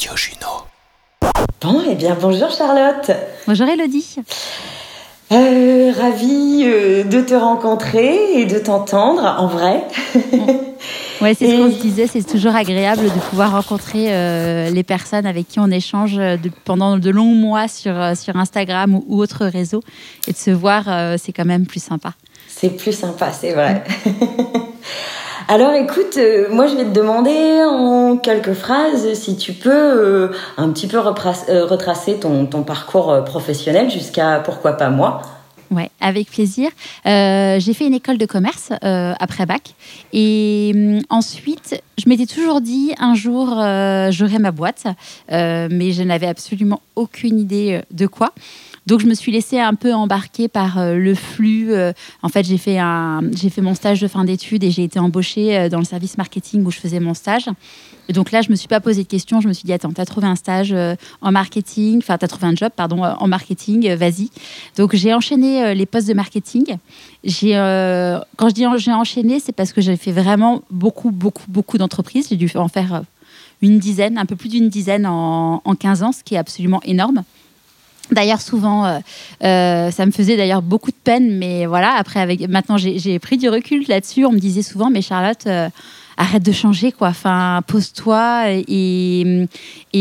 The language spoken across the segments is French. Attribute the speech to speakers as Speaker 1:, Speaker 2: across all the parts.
Speaker 1: Radio Juno.
Speaker 2: Bon, eh bien, bonjour Charlotte.
Speaker 3: Bonjour Elodie.
Speaker 2: Euh, ravie euh, de te rencontrer et de t'entendre en vrai.
Speaker 3: Ouais, c'est ce qu'on se disait, c'est toujours agréable de pouvoir rencontrer euh, les personnes avec qui on échange de- pendant de longs mois sur, euh, sur Instagram ou, ou autres réseaux et de se voir, euh, c'est quand même plus sympa.
Speaker 2: C'est plus sympa, c'est vrai. Alors écoute, euh, moi je vais te demander en quelques phrases si tu peux euh, un petit peu euh, retracer ton, parcours professionnel jusqu'à pourquoi pas moi.
Speaker 3: Ouais, avec plaisir. J'ai fait une école de commerce euh, après bac. Et hum, ensuite, je m'étais toujours dit un jour, j'aurai ma boîte. Mais je n'avais absolument aucune idée de quoi. Donc, je me suis laissée un peu embarquer par euh, le flux. Euh, en fait, j'ai fait, mon stage de fin d'études et j'ai été embauchée euh, dans le service marketing où je faisais mon stage. Et donc là, je me suis pas posé de questions. Je me suis dit, attends, tu as trouvé un stage en marketing, enfin, tu as trouvé un job, pardon, en marketing, vas-y. Donc j'ai enchaîné les postes de marketing. Quand je dis j'ai enchaîné, c'est parce que j'ai fait vraiment beaucoup, beaucoup, beaucoup d'entreprises. J'ai dû en faire une dizaine, un peu plus d'une dizaine en, en 15 ans, ce qui est absolument énorme. D'ailleurs, souvent, euh, euh, ça me faisait d'ailleurs beaucoup de peine, mais voilà, après, avec, maintenant, j'ai pris du recul là-dessus. On me disait souvent, mais Charlotte, euh, arrête de changer, quoi. Enfin, pose-toi. Et,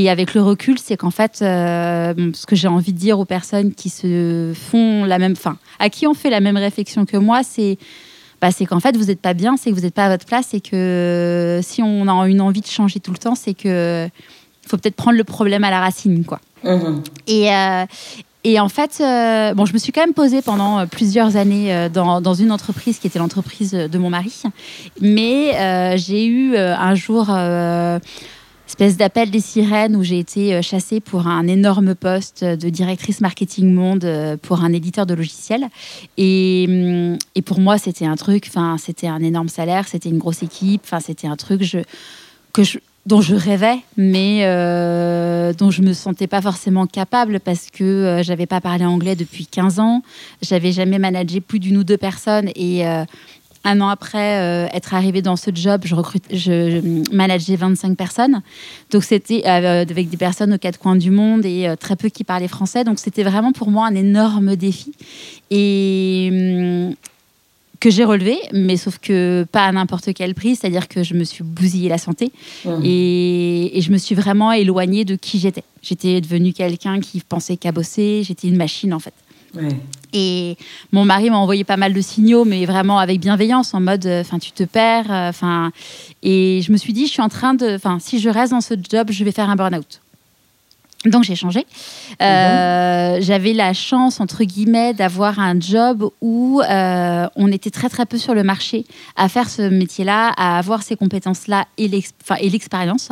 Speaker 3: avec le recul, c'est qu'en fait, ce que j'ai envie de dire aux personnes qui se font la même, enfin, à qui on fait la même réflexion que moi, c'est bah, c'est qu'en fait, vous n'êtes pas bien, c'est que vous n'êtes pas à votre place et que si on a une envie de changer tout le temps, c'est que faut peut-être prendre le problème à la racine, quoi.
Speaker 2: Mhm.
Speaker 3: Et, euh, et en fait, euh, bon, je me suis quand même posée pendant euh, plusieurs années dans, dans une entreprise qui était l'entreprise de mon mari. Mais j'ai eu un jour euh, espèce d'appel des sirènes où j'ai été chassée pour un énorme poste de directrice marketing monde pour un éditeur de logiciels. Et, hum, et pour moi, c'était un truc, c'était un énorme salaire, c'était une grosse équipe, c'était un truc que je, dont je rêvais, mais euh, dont je me sentais pas forcément capable parce que euh, j'avais pas parlé anglais depuis 15 ans, j'avais jamais managé plus d'une ou deux personnes et euh, un an après euh, être arrivée dans ce job, je, recrute, je, je manageais 25 personnes. Donc c'était avec des personnes aux quatre coins du monde et très peu qui parlaient français. Donc c'était vraiment pour moi un énorme défi. Et hum, que j'ai relevé, mais sauf que pas à n'importe quel prix, c'est-à-dire que je me suis bousillé la santé
Speaker 2: Mhm.
Speaker 3: et, et je me suis vraiment éloignée de qui j'étais. J'étais devenue quelqu'un qui pensait qu'à bosser, j'étais une machine en fait.
Speaker 2: Ouais.
Speaker 3: Et mon mari m'a envoyé pas mal de signaux, mais vraiment avec bienveillance, en mode, enfin, tu te perds, enfin. et je me suis dit, je suis en train de, enfin, si je reste dans ce job, je vais faire un burn-out. Donc j'ai changé. Euh, J'avais la chance, entre guillemets, d'avoir un job où euh, on était très très peu sur le marché à faire ce métier-là, à avoir ces compétences-là et l'expérience.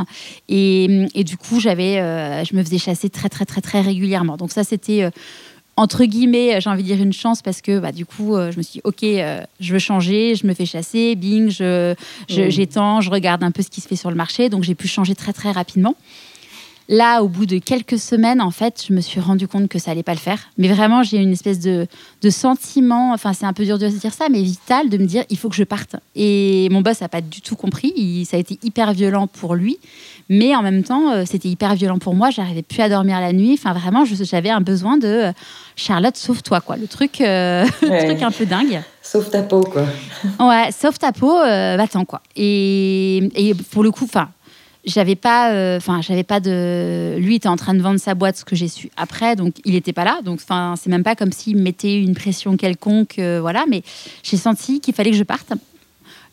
Speaker 3: Et, et du coup, j'avais, euh, je me faisais chasser très très très très régulièrement. Donc ça, c'était entre guillemets, j'ai envie de dire une chance parce que bah, du coup, euh, je me suis dit, ok, euh, je veux changer, je me fais chasser, bing, je, je-
Speaker 2: Mm.
Speaker 3: j'étends, je regarde un peu ce qui se fait sur le marché. Donc j'ai pu changer très très rapidement. Là, au bout de quelques semaines, en fait, je me suis rendu compte que ça allait pas le faire. Mais vraiment, j'ai une espèce de, de sentiment, enfin, c'est un peu dur de se dire ça, mais vital, de me dire, il faut que je parte. Et mon boss n'a pas du tout compris. Il- ça a été hyper violent pour lui. Mais en même temps, euh, c'était hyper violent pour moi. J'arrivais plus à dormir la nuit. Enfin, vraiment, j'avais un besoin de euh, Charlotte, sauve-toi, quoi. Le truc, euh, le truc un peu dingue.
Speaker 2: Sauf ta peau, quoi.
Speaker 3: Ouais, sauve ta peau, euh, va-t'en quoi. Et, et pour le coup, enfin, j'avais pas, euh, enfin, j'avais pas de. Lui était en train de vendre sa boîte, ce que j'ai su après, donc il était pas là. Donc, enfin, c'est même pas comme s'il me mettait une pression quelconque, euh, voilà. Mais j'ai senti qu'il fallait que je parte.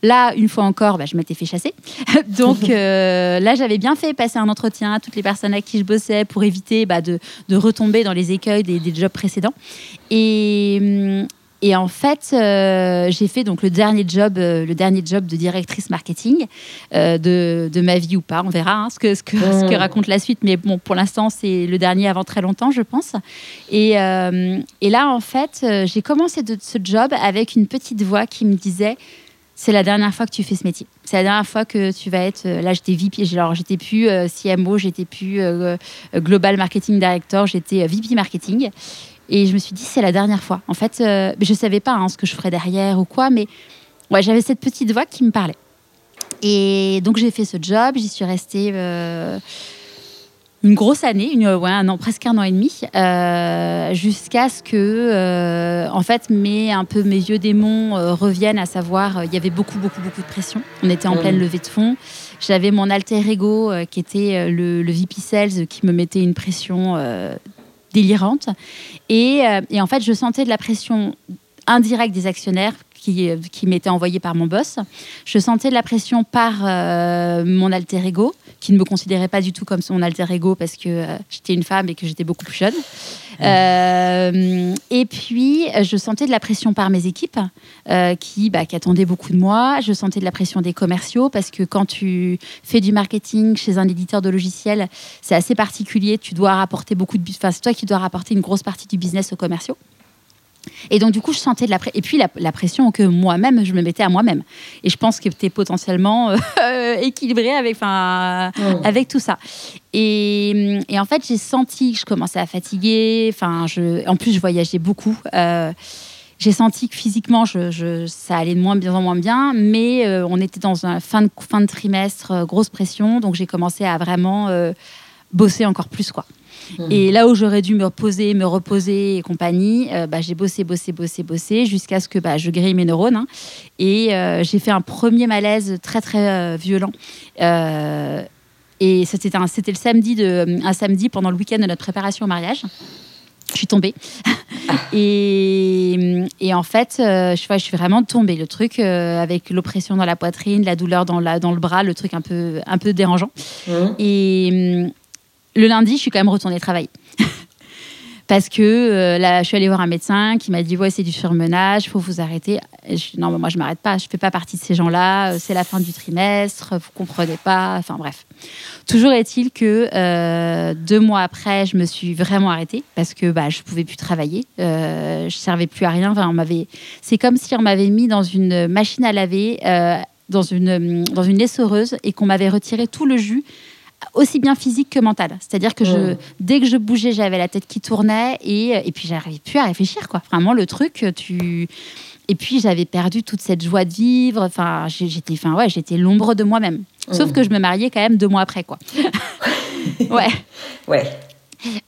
Speaker 3: Là, une fois encore, bah, je m'étais fait chasser. Donc euh, là, j'avais bien fait passer un entretien à toutes les personnes avec qui je bossais pour éviter bah, de, de retomber dans les écueils des, des jobs précédents. Et, hum, et en fait, euh, j'ai fait donc le dernier job, euh, le dernier job de directrice marketing euh, de, de ma vie ou pas. On verra hein, ce, que, ce, que, ce que
Speaker 2: Mm.
Speaker 3: raconte la suite. Mais bon, pour l'instant, c'est le dernier avant très longtemps, je pense. Et, et là, en fait, j'ai commencé de, ce job avec une petite voix qui me disait c'est la dernière fois que tu fais ce métier. C'est la dernière fois que tu vas être. Là, j'étais VP. Alors, j'étais plus CMO, j'étais plus Global Marketing Director, j'étais VP Marketing. Et je me suis dit, c'est la dernière fois. En fait, euh, je ne savais pas hein, ce que je ferais derrière ou quoi, mais ouais, j'avais cette petite voix qui me parlait. Et donc, j'ai fait ce job, j'y suis restée. euh, une grosse année, une, ouais, un an, presque un an et demi, euh, jusqu'à ce que, en fait, mes, un peu mes vieux démons reviennent, à savoir, il y avait beaucoup, beaucoup, beaucoup de pression. On était en pleine levée de fonds. J'avais mon alter ego qui était le, le, VP Sales qui me mettait une pression délirante. Et, et en fait, je sentais de la pression indirecte des actionnaires qui, qui m'était envoyée par mon boss. Je sentais de la pression par mon alter ego qui ne me considérait pas du tout comme son alter ego parce que euh, j'étais une femme et que j'étais beaucoup plus jeune. Euh, et puis, je sentais de la pression par mes équipes euh, qui, bah, qui attendaient beaucoup de moi. Je sentais de la pression des commerciaux parce que quand tu fais du marketing chez un éditeur de logiciels, c'est assez particulier. Tu dois rapporter beaucoup de... Enfin, c'est toi qui dois rapporter une grosse partie du business aux commerciaux. Et donc, du coup, je sentais de la pression. Et puis, la, pression que moi-même, je me mettais à moi-même. Et je pense que tu es potentiellement euh, équilibré avec, avec tout ça. Et, et en fait, j'ai senti que je commençais à fatiguer. Enfin, je, en plus, je voyageais beaucoup. Euh, j'ai senti que physiquement, je, ça allait de moins bien en moins bien, mais euh, on était dans un fin de, fin de trimestre, grosse pression, donc j'ai commencé à vraiment bosser encore plus, quoi. Mmh. Et là où j'aurais dû me reposer, me reposer et compagnie, euh, bah, j'ai bossé, bossé, bossé, bossé, jusqu'à ce que bah, je grille mes neurones. Hein. et euh, j'ai fait un premier malaise très, très euh, violent. et c'était, un, c'était le samedi, de, un samedi pendant le week-end de notre préparation au mariage. Je suis tombée. et, et, en fait, je, je, suis vraiment tombée. Le truc avec l'oppression dans la poitrine, la douleur dans, la, dans le bras, le truc un peu, un peu dérangeant. Mmh. Et le lundi, je suis quand même retournée travailler. Parce que euh, là, je suis allée voir un médecin qui m'a dit Ouais, c'est du surmenage, il faut vous arrêter. non, moi, je m'arrête pas, je fais pas partie de ces gens-là, euh, c'est la fin du trimestre, vous comprenez pas. Enfin, bref. Toujours est-il que euh, deux mois après, je me suis vraiment arrêtée parce que bah, je pouvais plus travailler, euh, je servais plus à rien. Enfin, on m'avait... C'est comme si on m'avait mis dans une machine à laver, dans, une, dans une essoreuse et qu'on m'avait retiré tout le jus aussi bien physique que mental. C'est-à-dire que je, mm. dès que je bougeais, j'avais la tête qui tournait et, et puis j'arrivais plus à réfléchir. Quoi. Vraiment, le truc, tu. Et puis j'avais perdu toute cette joie de vivre. Enfin, j'étais, enfin ouais, j'étais l'ombre de moi-même. Sauf mm. que je me mariais quand même deux mois après, quoi. ouais.
Speaker 2: Ouais.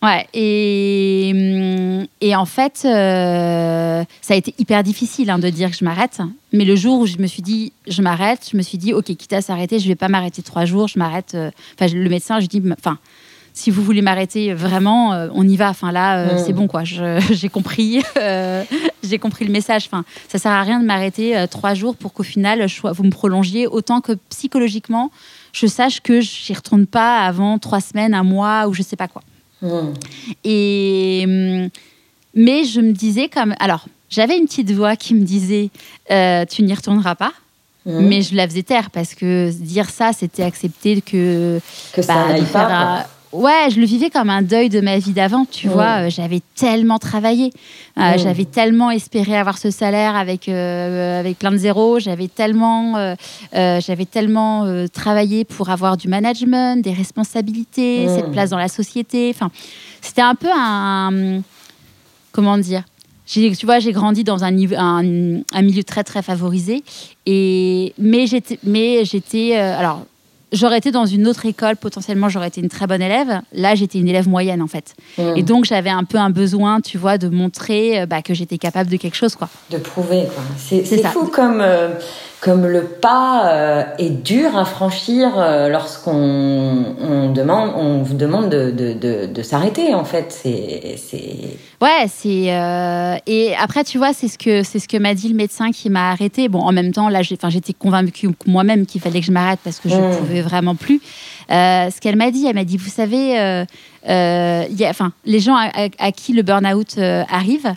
Speaker 3: Ouais, et, hum, et en fait, euh, ça a été hyper difficile hein, de dire que je m'arrête. Mais le jour où je me suis dit, je m'arrête, je me suis dit, ok, quitte à s'arrêter, je vais pas m'arrêter trois jours, je m'arrête. Euh, enfin, le médecin, je dis, enfin, si vous voulez m'arrêter vraiment, euh, on y va. Enfin là, mm. c'est bon quoi. J'ai compris, j'ai compris le message. Enfin, ça sert à rien de m'arrêter trois jours pour qu'au final, vous me prolongiez autant que psychologiquement, je sache que je n'y retourne pas avant trois semaines, un mois ou je sais pas quoi. Et, hum, mais je me disais comme. Alors, j'avais une petite voix qui me disait euh, Tu n'y retourneras pas. Mais je la faisais taire parce que dire ça, c'était accepter que.
Speaker 2: Que ça bah, pas.
Speaker 3: Ouais, je le vivais comme un deuil de ma vie d'avant, tu vois. Euh, j'avais tellement travaillé, euh, j'avais tellement espéré avoir ce salaire avec euh, avec plein de zéros, j'avais tellement j'avais tellement travaillé pour avoir du management, des responsabilités, cette place dans la société. Enfin, c'était un peu un comment dire. Tu vois, j'ai grandi dans un, un, un, milieu très très favorisé et mais j'étais mais j'étais alors j'aurais été dans une autre école, potentiellement j'aurais été une très bonne élève. Là, j'étais une élève moyenne en fait. Hmm. Et donc j'avais un peu un besoin, tu vois, de montrer euh, bah, que j'étais capable de quelque chose, quoi.
Speaker 2: De prouver, quoi. C'est fou comme euh, comme le pas euh, est dur à franchir lorsqu'on on demande on vous demande de, de, de, s'arrêter en fait. C'est
Speaker 3: Ouais, c'est et après tu vois c'est ce que c'est ce que m'a dit le médecin qui m'a arrêté. Bon en même temps là j'étais convaincue moi-même qu'il fallait que je m'arrête parce que je hmm. pouvais vraiment plus. Euh, ce qu'elle m'a dit, elle m'a dit, vous savez, euh, euh, enfin, les gens à, qui le burn-out arrive,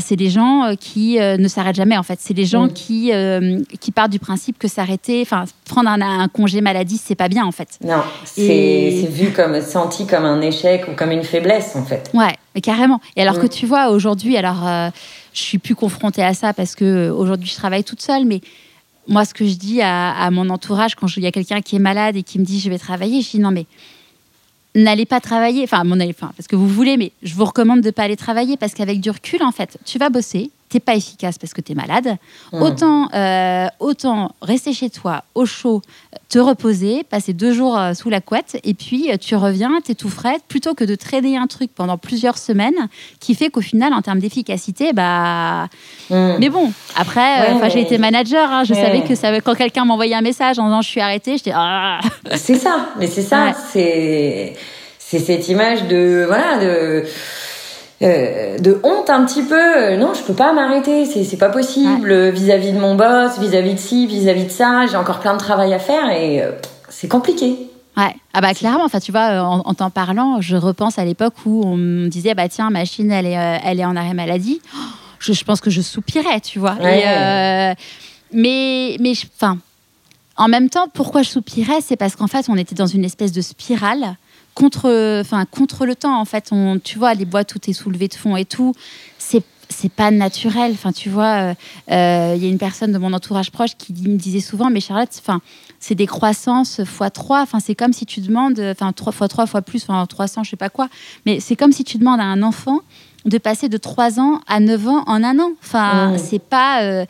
Speaker 3: c'est des gens qui ne s'arrêtent jamais en fait. C'est des gens mm. qui qui partent du principe que s'arrêter, enfin, prendre un, congé maladie, c'est pas bien en fait.
Speaker 2: Non, c'est vu comme senti comme un échec ou comme une faiblesse en fait.
Speaker 3: Ouais, mais carrément. Et alors que mm. tu vois aujourd'hui, alors je suis plus confrontée à ça parce que aujourd'hui je travaille toute seule, mais moi, ce que je dis à, mon entourage quand il y a quelqu'un qui est malade et qui me dit je vais travailler, je dis non, mais n'allez pas travailler. Enfin, mon enfin, parce que vous voulez, mais je vous recommande de ne pas aller travailler parce qu'avec du recul, en fait, tu vas bosser, t'es pas efficace parce que tu es malade. Autant, euh, autant rester chez toi au chaud, te reposer, passer deux jours euh, sous la couette, et puis euh, tu reviens, tu es tout frais, plutôt que de traîner un truc pendant plusieurs semaines, qui fait qu'au final, en termes d'efficacité, bah. Mais bon, après, j'ai été manager, hein, je savais que ça, quand quelqu'un m'envoyait un message en disant je suis arrêtée, j'étais. Ah.
Speaker 2: C'est ça, mais c'est ça, c'est c'est cette image de voilà de euh, de honte un petit peu. Non, je peux pas m'arrêter, c'est c'est pas possible vis-à-vis de mon boss, vis-à-vis de ci, vis-à-vis de ça. J'ai encore plein de travail à faire et euh, c'est compliqué.
Speaker 3: Ouais, ah bah clairement, enfin tu vois, en, t'en parlant, je repense à l'époque où on me disait bah tiens, machine, elle est, euh, elle est en arrêt maladie. Je, je, pense que je soupirais, tu vois. mais mais enfin, en même temps, pourquoi je soupirais, c'est parce qu'en fait, on était dans une espèce de spirale contre, enfin, contre le temps. En fait, on, tu vois, les boîtes où tu es soulevé de fond et tout, c'est c'est pas naturel. Enfin, tu vois, il euh, euh, y a une personne de mon entourage proche qui me disait souvent, mais Charlotte, enfin, c'est des croissances x 3. Enfin, c'est comme si tu demandes, enfin, 3 fois 3 fois plus, enfin, 300, je sais pas quoi. Mais c'est comme si tu demandes à un enfant de passer de 3 ans à 9 ans en un an. Enfin, mmh. c'est pas. Euh,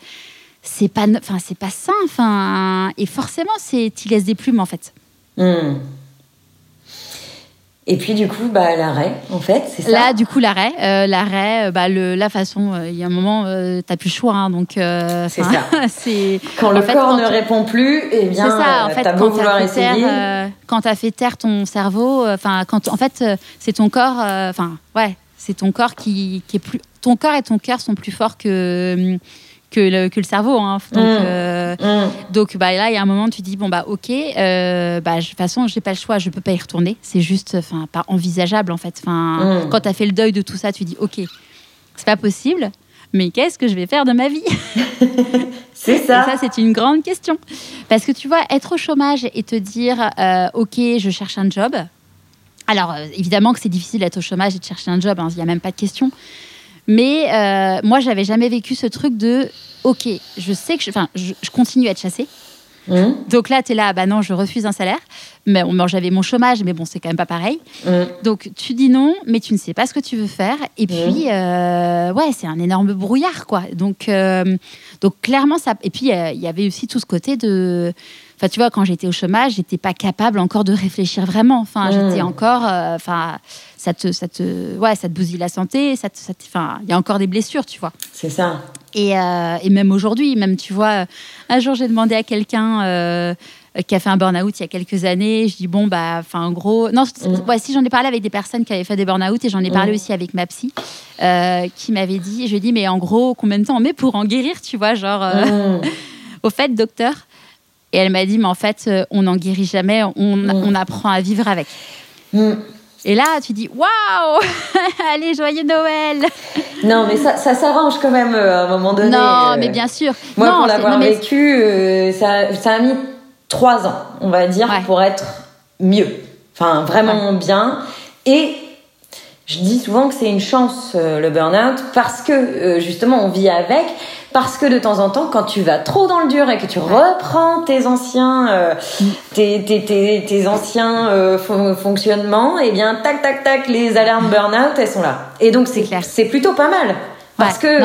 Speaker 3: c'est pas, enfin, c'est pas sain. Enfin, et forcément, c'est, tu laisses des plumes en fait.
Speaker 2: Mmh. Et puis du coup, bah, l'arrêt, en fait, c'est ça.
Speaker 3: Là, du coup, l'arrêt, euh, l'arrêt, euh, bah, le, la façon, euh, il y a un moment, tu t'as plus le choix, hein, donc.
Speaker 2: c'est ça. c'est quand le corps ne répond plus, eh bien, ça. En fait, t'as beau vouloir essayer.
Speaker 3: quand t'as fait taire ton cerveau, enfin, quand, en fait, c'est ton corps, enfin, ouais, c'est ton corps qui, qui est plus, ton corps et ton cœur sont plus forts que que le, que le cerveau. Hein. Donc, mmh. Euh, mmh. donc bah, là, il y a un moment, tu dis bon, bah, ok, euh, bah, de toute façon, j'ai pas le choix, je peux pas y retourner. C'est juste pas envisageable, en fait. Enfin, mmh. Quand tu as fait le deuil de tout ça, tu dis ok, c'est pas possible, mais qu'est-ce que je vais faire de ma vie?
Speaker 2: C'est ça.
Speaker 3: Et ça, c'est une grande question. Parce que tu vois, être au chômage et te dire euh, ok, je cherche un job. Alors, évidemment que c'est difficile d'être au chômage et de chercher un job, hein, il n'y a même pas de question. Mais euh, moi, j'avais jamais vécu ce truc de OK, je sais que je, je, je continue à être chassée. Mmh. Donc là, tu es là, bah non, je refuse un salaire. Mais j'avais mon chômage, mais bon, c'est quand même pas pareil. Mmh. Donc tu dis non, mais tu ne sais pas ce que tu veux faire. Et mmh. puis, euh, ouais, c'est un énorme brouillard, quoi. Donc, euh, donc clairement, ça. Et puis, il y avait aussi tout ce côté de. Enfin, tu vois, quand j'étais au chômage, j'étais pas capable encore de réfléchir vraiment. Enfin, j'étais encore. Enfin ça te, ça te, ouais, ça te bousille la santé. Ça enfin, il y a encore des blessures, tu vois.
Speaker 2: C'est ça.
Speaker 3: Et, euh, et même aujourd'hui, même, tu vois, un jour, j'ai demandé à quelqu'un euh, qui a fait un burn-out il y a quelques années. Je dis, bon, bah, enfin, en gros, non, mm. ouais, si j'en ai parlé avec des personnes qui avaient fait des burn-out et j'en ai parlé mm. aussi avec ma psy, euh, qui m'avait dit, je lui ai dit, mais en gros, combien de temps on met pour en guérir, tu vois, genre, au fait, docteur. Et elle m'a dit, mais en fait, on n'en guérit jamais, on, on apprend à vivre avec. Et là, tu dis waouh, allez, joyeux Noël.
Speaker 2: Non, mais ça, ça s'arrange quand même euh, à un moment donné.
Speaker 3: Non, euh. mais bien sûr.
Speaker 2: Moi, pour l'avoir vécu, euh, ça, ça, a mis trois ans, on va dire, pour être mieux. Enfin, vraiment bien. Et je dis souvent que c'est une chance le burn-out parce que justement on vit avec parce que de temps en temps, quand tu vas trop dans le dur et que tu reprends tes anciens, euh, tes, tes, tes, tes, anciens euh, fonctionnements, et eh bien, tac, tac, tac, les alarmes burn-out, elles sont là. Et donc, c'est c'est plutôt pas mal. Parce que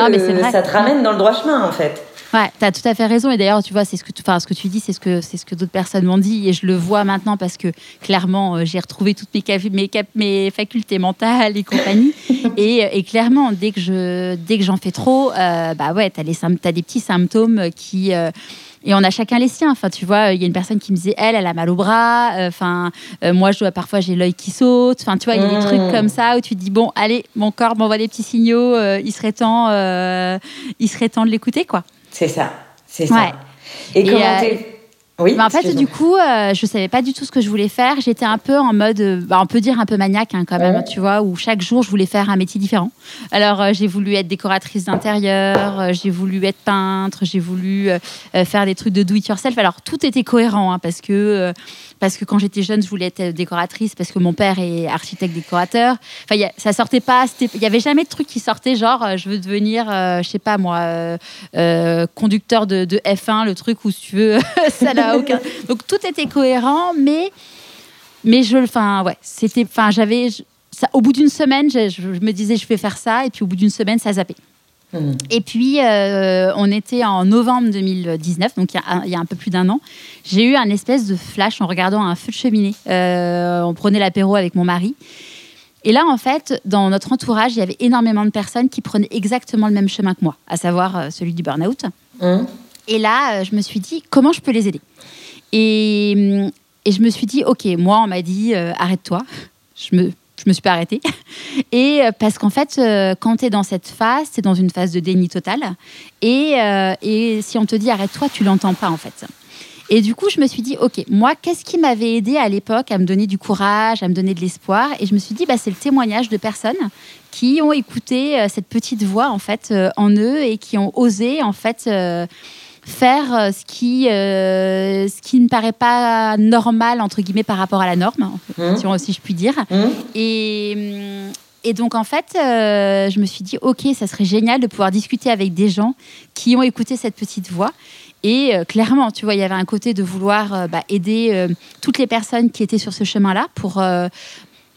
Speaker 2: ça te ramène dans le droit chemin, en fait.
Speaker 3: Ouais, tu as tout à fait raison. Et d'ailleurs, tu vois, c'est ce que, enfin, ce que tu dis, c'est ce que, c'est ce que d'autres personnes m'ont dit. Et je le vois maintenant parce que clairement, euh, j'ai retrouvé toutes mes, mes, mes, facultés mentales et compagnie. et, et, clairement, dès que, je, dès que j'en fais trop, euh, bah ouais, tu as, as, des petits symptômes qui. Euh, et on a chacun les siens. Enfin, tu vois, il y a une personne qui me disait, elle, elle a mal au bras. Enfin, moi, je dois parfois j'ai l'œil qui saute. Enfin, tu vois, il y a des trucs mmh. comme ça où tu te dis, bon, allez, mon corps m'envoie des petits signaux. il serait temps, il serait temps de l'écouter, quoi.
Speaker 2: C'est ça, c'est ça. Et, comment euh,
Speaker 3: Oui, bah, en fait, du coup, euh, je savais pas du tout ce que je voulais faire. J'étais un peu en mode, euh, bah, on peut dire un peu maniaque hein, quand même, tu vois, où chaque jour je voulais faire un métier différent. Alors, j'ai voulu être décoratrice d'intérieur, j'ai voulu être peintre, j'ai voulu faire des trucs de do it yourself. Alors, tout était cohérent hein, parce que parce que quand j'étais jeune, je voulais être décoratrice parce que mon père est architecte décorateur. Enfin, ça sortait pas. Il y avait jamais de truc qui sortait genre euh, je veux devenir, euh, je sais pas moi, euh, conducteur de, F1, le truc où tu veux, ça n'a aucun. Donc tout était cohérent, mais mais je, enfin ouais, c'était, enfin j'avais, au bout d'une semaine, je, me disais je vais faire ça, et puis au bout d'une semaine, ça zappait. Mmh. Et puis, euh, on était en novembre 2019, donc il y, a un peu plus d'un an. J'ai eu un espèce de flash en regardant un feu de cheminée. Euh, on prenait l'apéro avec mon mari. Et là, en fait, dans notre entourage, il y avait énormément de personnes qui prenaient exactement le même chemin que moi, à savoir euh, celui du burn-out. Mmh. Et là, je me suis dit, comment je peux les aider? Et, et, je me suis dit, OK, moi, on m'a dit, arrête-toi. Je me je me suis pas arrêtée. Et euh, parce qu'en fait, euh, quand tu es dans cette phase, es dans une phase de déni total. Et, euh, et si on te dit arrête-toi, tu l'entends pas en fait. Et du coup, je me suis dit, OK, moi, qu'est-ce qui m'avait aidé à l'époque à me donner du courage, à me donner de l'espoir? Et je me suis dit, bah, c'est le témoignage de personnes qui ont écouté cette petite voix, en fait, en eux et qui ont osé, en fait, faire euh, ce qui, euh, ce qui ne paraît pas normal, entre guillemets, par rapport à la norme, mmh. si, je puis dire. Mmh. Et, mm, et, donc, en fait, euh, je me suis dit, OK, ça serait génial de pouvoir discuter avec des gens qui ont écouté cette petite voix. Et clairement, tu vois, il y avait un côté de vouloir bah, aider toutes les personnes qui étaient sur ce chemin-là pour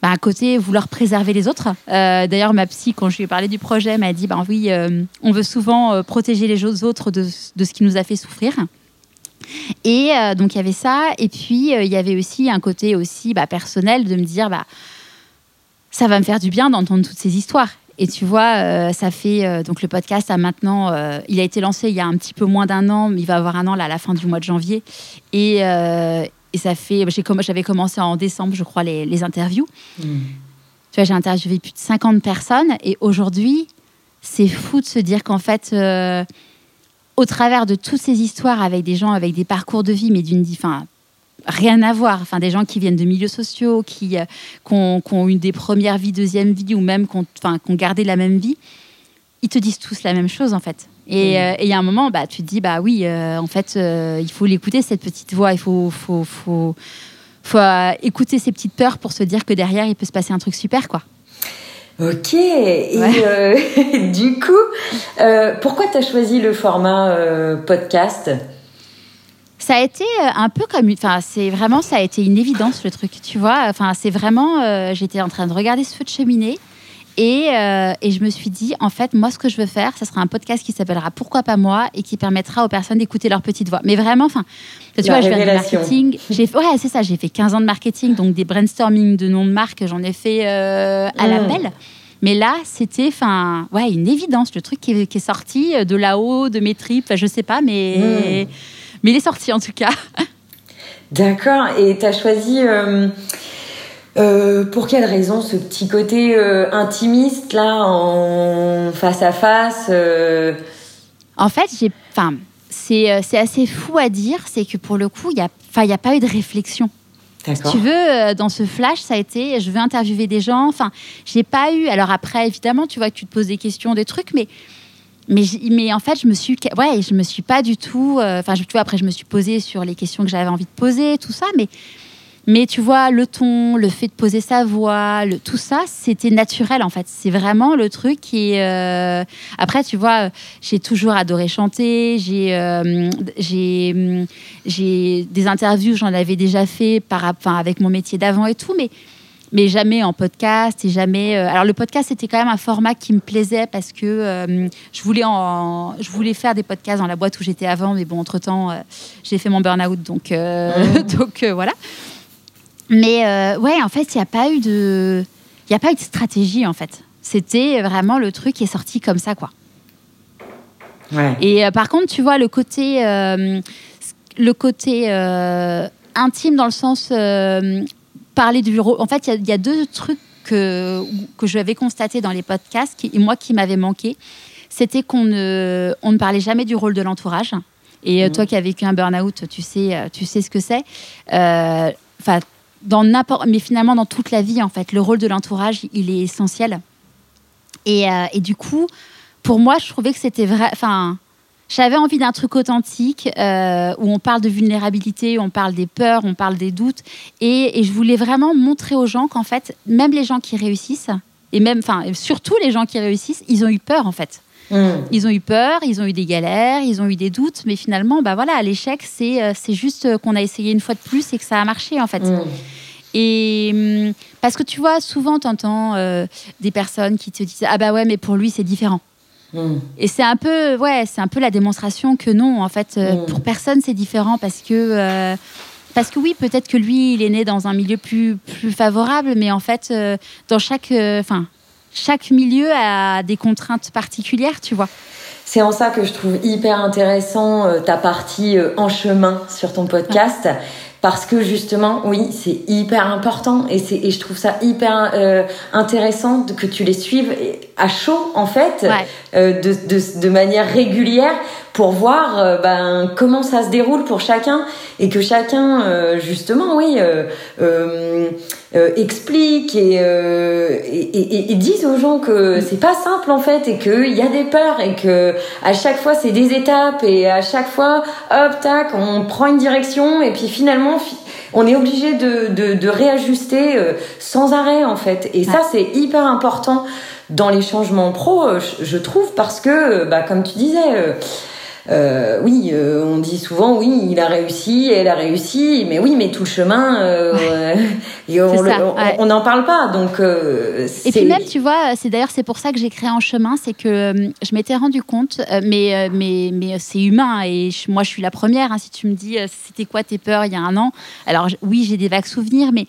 Speaker 3: bah, à côté vouloir préserver les autres. Euh, d'ailleurs, ma psy, quand je lui ai parlé du projet, m'a dit, ben oui, euh, on veut souvent euh, protéger les autres de, ce qui nous a fait souffrir. Et donc il y avait ça, et puis il y avait aussi un côté aussi bah, personnel de me dire, bah, ça va me faire du bien d'entendre toutes ces histoires. Et tu vois, ça fait donc le podcast a maintenant, il a été lancé il y a un petit peu moins d'un an, mais il va avoir un an là à la fin du mois de janvier. Et, et ça fait, j'avais commencé en décembre, je crois, les, interviews. Hmm. Tu vois, j'ai interviewé plus de 50 personnes et aujourd'hui, c'est fou de se dire qu'en fait, euh, au travers de toutes ces histoires avec des gens avec des parcours de vie, mais d'une, enfin, rien à voir. Enfin, des gens qui viennent de milieux sociaux, qui, euh, ont, eu des premières vies, deuxième vie, ou même qui ont, enfin, qui ont gardé la même vie, ils te disent tous la même chose en fait. Mm. Euh, et il y a un moment, bah, tu te dis, bah oui, euh, en fait, euh, il faut l'écouter, cette petite voix. Il faut, faut, faut, faut écouter ces petites peurs pour se dire que derrière, il peut se passer un truc super, quoi.
Speaker 2: Ok. Et du coup, pourquoi tu as choisi le format podcast?
Speaker 3: Ça a été un peu comme enfin c'est vraiment ça a été une évidence le truc tu vois enfin c'est vraiment j'étais en train de regarder ce feu de cheminée et, euh, et, je me suis dit, en fait, moi, ce que je veux faire, ce sera un podcast qui s'appellera Pourquoi pas moi et qui permettra aux personnes d'écouter leur petite voix. Mais vraiment, enfin, tu vois, je fais du marketing. Ouais, c'est ça, j'ai fait 15 ans de marketing, donc des brainstorming de noms de marques, j'en ai fait euh, à mmh. l'appel. Mais là, c'était enfin, ouais, une évidence, le truc qui est, sorti de là-haut, de mes tripes, je sais pas, mais, mmh. mais il est sorti en tout cas.
Speaker 2: D'accord, et tu as choisi. Euh, euh, pour quelle raison ce petit côté euh, intimiste là en face à face euh?
Speaker 3: En fait, j'ai, enfin, c'est, assez fou à dire, c'est que pour le coup, il y a, enfin, il y a pas eu de réflexion. Si tu veux, dans ce flash, ça a été, je veux interviewer des gens. Enfin, j'ai pas eu. Alors après, évidemment, tu vois que tu te poses des questions, des trucs, mais mais, mais en fait, je me suis, ouais, je me suis pas du tout. Enfin, tu vois, après, je me suis posée sur les questions que j'avais envie de poser, tout ça, mais mais tu vois, le ton, le fait de poser sa voix, le, tout ça, c'était naturel en fait. C'est vraiment le truc qui. Euh, après, tu vois, j'ai toujours adoré chanter. J'ai, euh, j'ai, j'ai des interviews, j'en avais déjà fait par, enfin, avec mon métier d'avant et tout, mais mais jamais en podcast et jamais. Euh, alors le podcast c'était quand même un format qui me plaisait parce que je voulais en, je voulais faire des podcasts dans la boîte où j'étais avant, mais bon entre temps j'ai fait mon burn out donc donc voilà. Mais euh, ouais, en fait, il n'y a pas eu de, il a pas eu de stratégie en fait. C'était vraiment le truc qui est sorti comme ça, quoi. Ouais. Et euh, par contre, tu vois le côté, euh, le côté intime dans le sens parler du rôle. En fait, il y, a deux trucs que que j'avais constaté dans les podcasts et moi qui m'avait manqué, c'était qu'on ne, on ne parlait jamais du rôle de l'entourage. Et mmh. toi qui as vécu un burn-out, tu sais, tu sais ce que c'est. Enfin mais finalement dans toute la vie en fait, le rôle de l'entourage, il est essentiel. Et, euh, et, du coup, pour moi, je trouvais que c'était vrai. Enfin, j'avais envie d'un truc authentique euh, où on parle de vulnérabilité, où on parle des peurs, on parle des doutes, et, et je voulais vraiment montrer aux gens qu'en fait, même les gens qui réussissent, et même, enfin, surtout les gens qui réussissent, ils ont eu peur en fait. Mmh. Ils ont eu peur, ils ont eu des galères, ils ont eu des doutes, mais finalement, bah voilà, l'échec, c'est euh, c'est juste qu'on a essayé une fois de plus et que ça a marché en fait. Mmh. Et hum, parce que tu vois, souvent, tu entends euh, des personnes qui te disent Ah bah ouais, mais pour lui, c'est différent. Mm. Et c'est un peu, ouais, c'est un peu la démonstration que non, en fait, euh, mm. pour personne c'est différent parce que, euh, parce que oui, peut-être que lui, il est né dans un milieu plus, plus favorable, mais en fait, euh, dans chaque, enfin, chaque milieu a des contraintes particulières, tu vois.
Speaker 2: C'est en ça que je trouve hyper intéressant ta partie en chemin sur ton podcast. Parce que justement, oui, c'est hyper important et, je trouve ça hyper euh, intéressant que tu les suives à chaud, en fait, euh, de, de, de, manière régulière pour voir euh, ben, comment ça se déroule pour chacun et que chacun, euh, justement, oui, euh, explique et, et, et, dise aux gens que c'est pas simple en fait et qu'il y a des peurs et que à chaque fois c'est des étapes et à chaque fois, hop, tac, on prend une direction et puis finalement, on est obligé de, de, de réajuster sans arrêt en fait. Et ça, c'est hyper important dans les changements pro, je, trouve, parce que, bah, comme tu disais, euh, oui, euh, on dit souvent, oui, il a réussi, elle a réussi, mais oui, mais tout le chemin, euh, on n'en parle pas. Donc,
Speaker 3: et puis même, tu vois, c'est d'ailleurs c'est pour ça que j'ai créé En Chemin, c'est que je m'étais rendu compte, mais mais mais c'est humain et moi je suis la première. Hein, si tu me dis, c'était quoi tes peurs il y a un an? Alors oui, j'ai des vagues souvenirs, mais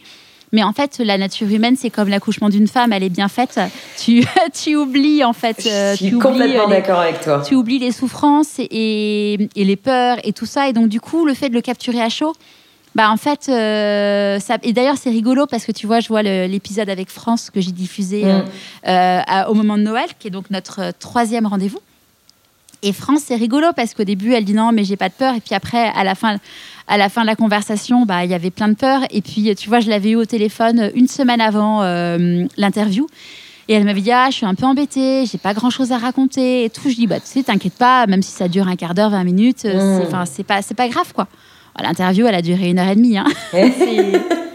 Speaker 3: mais en fait, la nature humaine, c'est comme l'accouchement d'une femme, elle est bien faite. Tu, tu oublies, en fait.
Speaker 2: Je suis complètement d'accord avec toi.
Speaker 3: Tu oublies les souffrances et, et, les peurs et tout ça. Et donc, du coup, le fait de le capturer à chaud, bah, en fait, euh, ça... et d'ailleurs, c'est rigolo parce que tu vois, je vois l'épisode avec France que j'ai diffusé mm. euh, euh, au moment de Noël, qui est donc notre troisième rendez-vous. Et France, c'est rigolo parce qu'au début, elle dit non, mais j'ai pas de peur. Et puis après, à la fin, à la fin de la conversation, bah, il y avait plein de peur. Et puis, tu vois, je l'avais eu au téléphone une semaine avant euh, l'interview. Et elle m'avait dit Ah, je suis un peu embêtée, j'ai pas grand chose à raconter et tout. Je dis Bah, tu sais, t'inquiète pas, même si ça dure un quart d'heure, 20 minutes, euh, mmh. c'est pas, pas grave, quoi. L'interview, elle a duré une heure et demie. Hein.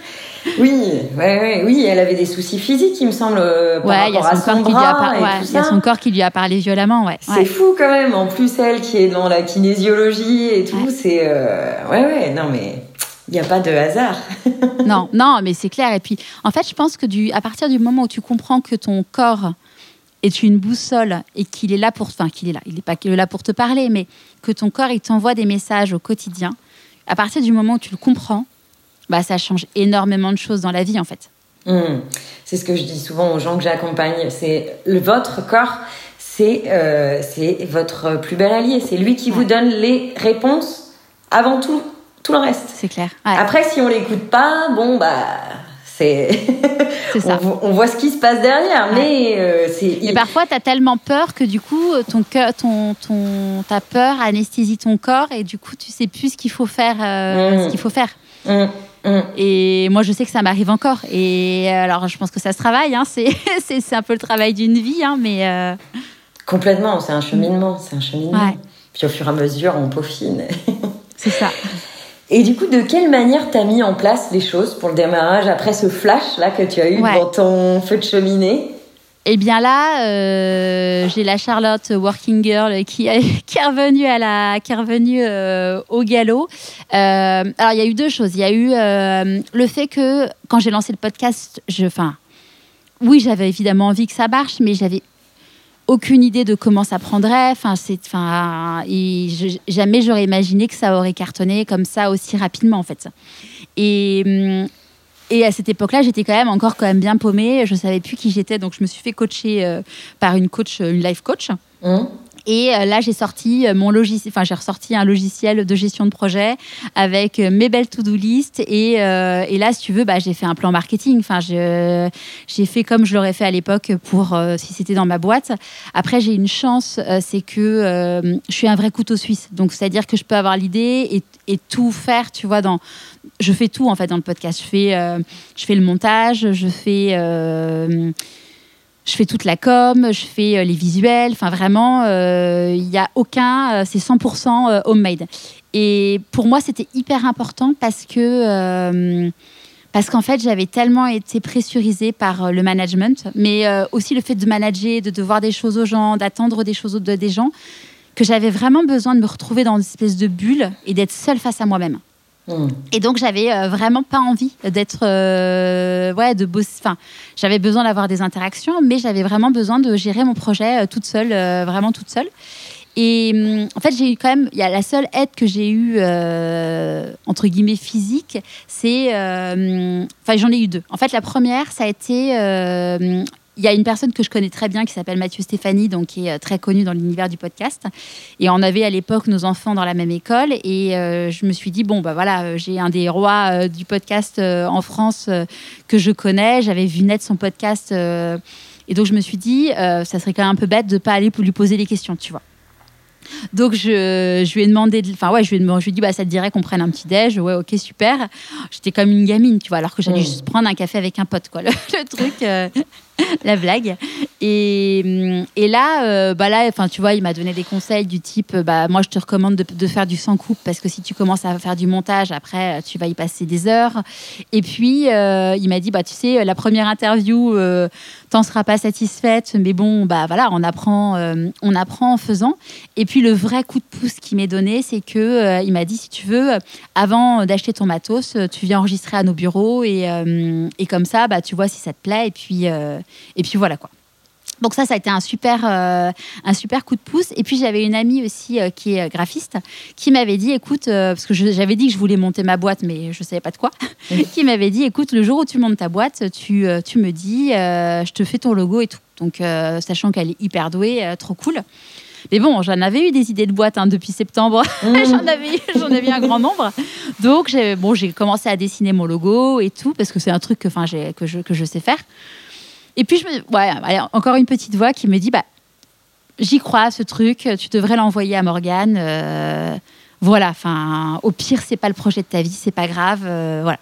Speaker 2: Oui, ouais, oui, elle avait des soucis physiques, il me semble, euh, par ouais, rapport à son, corps
Speaker 3: Il y a son corps qui lui a parlé violemment, ouais.
Speaker 2: C'est fou quand même. En plus, elle qui est dans la kinésiologie et tout, c'est euh, ouais, ouais, non mais. Il n'y a pas de hasard.
Speaker 3: non, non, mais c'est clair. Et puis, en fait, je pense que du, à partir du moment où tu comprends que ton corps est une boussole et qu'il est là pour, enfin, qu'il est là, il n'est pas là pour te parler, mais que ton corps il t'envoie des messages au quotidien. À partir du moment où tu le comprends, bah, ça change énormément de choses dans la vie en fait.
Speaker 2: Hmm. C'est ce que je dis souvent aux gens que j'accompagne. C'est votre corps, c'est euh, votre plus bel allié. C'est lui qui vous donne les réponses avant tout tout le reste.
Speaker 3: C'est clair.
Speaker 2: Après, si on l'écoute pas, bon bah c'est ça. on, voit ce qui se passe derrière, mais euh, c'est.
Speaker 3: Parfois, tu as tellement peur que du coup, ton cœur, ton, ton, ta peur anesthésie ton corps et du coup, tu sais plus ce qu'il faut faire, euh, hmm. ce qu'il faut faire. Hmm. Mm. Et moi, je sais que ça m'arrive encore. Et alors, je pense que ça se travaille. Hein. C'est un peu le travail d'une vie, hein, mais. Euh,
Speaker 2: Complètement, c'est un cheminement. C'est un cheminement. Puis au fur et à mesure, on peaufine.
Speaker 3: c'est ça.
Speaker 2: Et du coup, de quelle manière t'as mis en place les choses pour le démarrage après ce flash là que tu as eu dans ton feu de cheminée?
Speaker 3: Eh bien là, euh, j'ai la Charlotte Working Girl qui, est revenue, euh, au galop. Euh, alors il y a eu deux choses. Il y a eu le fait que quand j'ai lancé le podcast, je, enfin, oui, j'avais évidemment envie que ça marche, mais j'avais aucune idée de comment ça prendrait. C'est, enfin, jamais j'aurais imaginé que ça aurait cartonné comme ça aussi rapidement en fait. Et hum, et à cette époque-là, j'étais quand même encore quand même bien paumée. Je savais plus qui j'étais, donc je me suis fait coacher euh, par une coach, une life coach. Mmh. Et euh, là, j'ai sorti euh, mon logiciel, enfin, j'ai ressorti un logiciel de gestion de projet avec euh, mes belles to-do list. Et, là, si tu veux, bah, j'ai fait un plan marketing. Enfin, j'ai fait comme je l'aurais fait à l'époque pour si c'était dans ma boîte. Après, j'ai une chance, c'est que je suis un vrai couteau suisse. Donc, c'est-à-dire que je peux avoir l'idée et, et, tout faire, tu vois, dans. Je fais tout en fait dans le podcast. Je fais, je fais le montage, je fais je fais toute la com, je fais euh, les visuels, enfin vraiment, il euh, n'y a aucun, euh, c'est 100% homemade. Et pour moi, c'était hyper important parce que parce qu'en fait, j'avais tellement été pressurisée par le management, mais aussi le fait de manager, de devoir des choses aux gens, d'attendre des choses de, des gens, que j'avais vraiment besoin de me retrouver dans une espèce de bulle et d'être seule face à moi-même. Et donc j'avais euh, vraiment pas envie d'être euh, ouais de bosser. Enfin, j'avais besoin d'avoir des interactions, mais j'avais vraiment besoin de gérer mon projet toute seule, vraiment toute seule. Et hum, en fait, j'ai eu quand même, il y a la seule aide que j'ai eue, entre guillemets, physique, c'est. Enfin, j'en ai eu deux. En fait, la première, ça a été il y a une personne que je connais très bien qui s'appelle Mathieu Stéphanie, donc qui est euh, très connu dans l'univers du podcast. Et on avait à l'époque nos enfants dans la même école. Et euh, je me suis dit, bon, bah voilà, euh, j'ai un des rois du podcast en France que je connais. J'avais vu naître son podcast. et donc je me suis dit, ça serait quand même un peu bête de ne pas aller lui poser des questions, tu vois. Donc je, je, lui ai demandé, enfin ouais, je lui ai, je lui ai dit bah ça te dirait qu'on prenne un petit déj, ouais ok super. J'étais comme une gamine, tu vois, alors que j'allais mmh. juste prendre un café avec un pote quoi, le, truc. la blague. Et, et là, euh, bah là, tu vois, il m'a donné des conseils du type, bah, moi, je te recommande de, faire du sans coupe parce que si tu commences à faire du montage, après, tu vas y passer des heures. Et puis, euh, il m'a dit, bah, tu sais, la première interview, euh, t'en seras pas satisfaite, mais bon, bah voilà, on apprend, on apprend en faisant. Et puis, le vrai coup de pouce qu'il m'est donné, c'est que il m'a dit, si tu veux, avant d'acheter ton matos, tu viens enregistrer à nos bureaux et, et comme ça, bah, tu vois si ça te plaît. Et puis, et puis voilà quoi. Donc ça, ça a été un super, euh, un super coup de pouce. Et puis j'avais une amie aussi euh, qui est euh, graphiste, qui m'avait dit, écoute, parce que j'avais dit que je voulais monter ma boîte, mais je savais pas de quoi, qui m'avait dit, écoute, le jour où tu montes ta boîte, tu, tu me dis, je te fais ton logo et tout. Donc sachant qu'elle est hyper douée, trop cool. Mais bon, j'en avais eu des idées de boîte hein, depuis septembre. Mmh. j'en avais, j'en avais un grand nombre. Donc j'ai, bon, j'ai commencé à dessiner mon logo et tout parce que c'est un truc que, enfin, que je, que je sais faire. Et puis, je me, ouais, encore une petite voix qui me dit bah, J'y crois, ce truc, tu devrais l'envoyer à Morgane. Euh, voilà, enfin, au pire, c'est pas le projet de ta vie, c'est pas grave. Euh, voilà.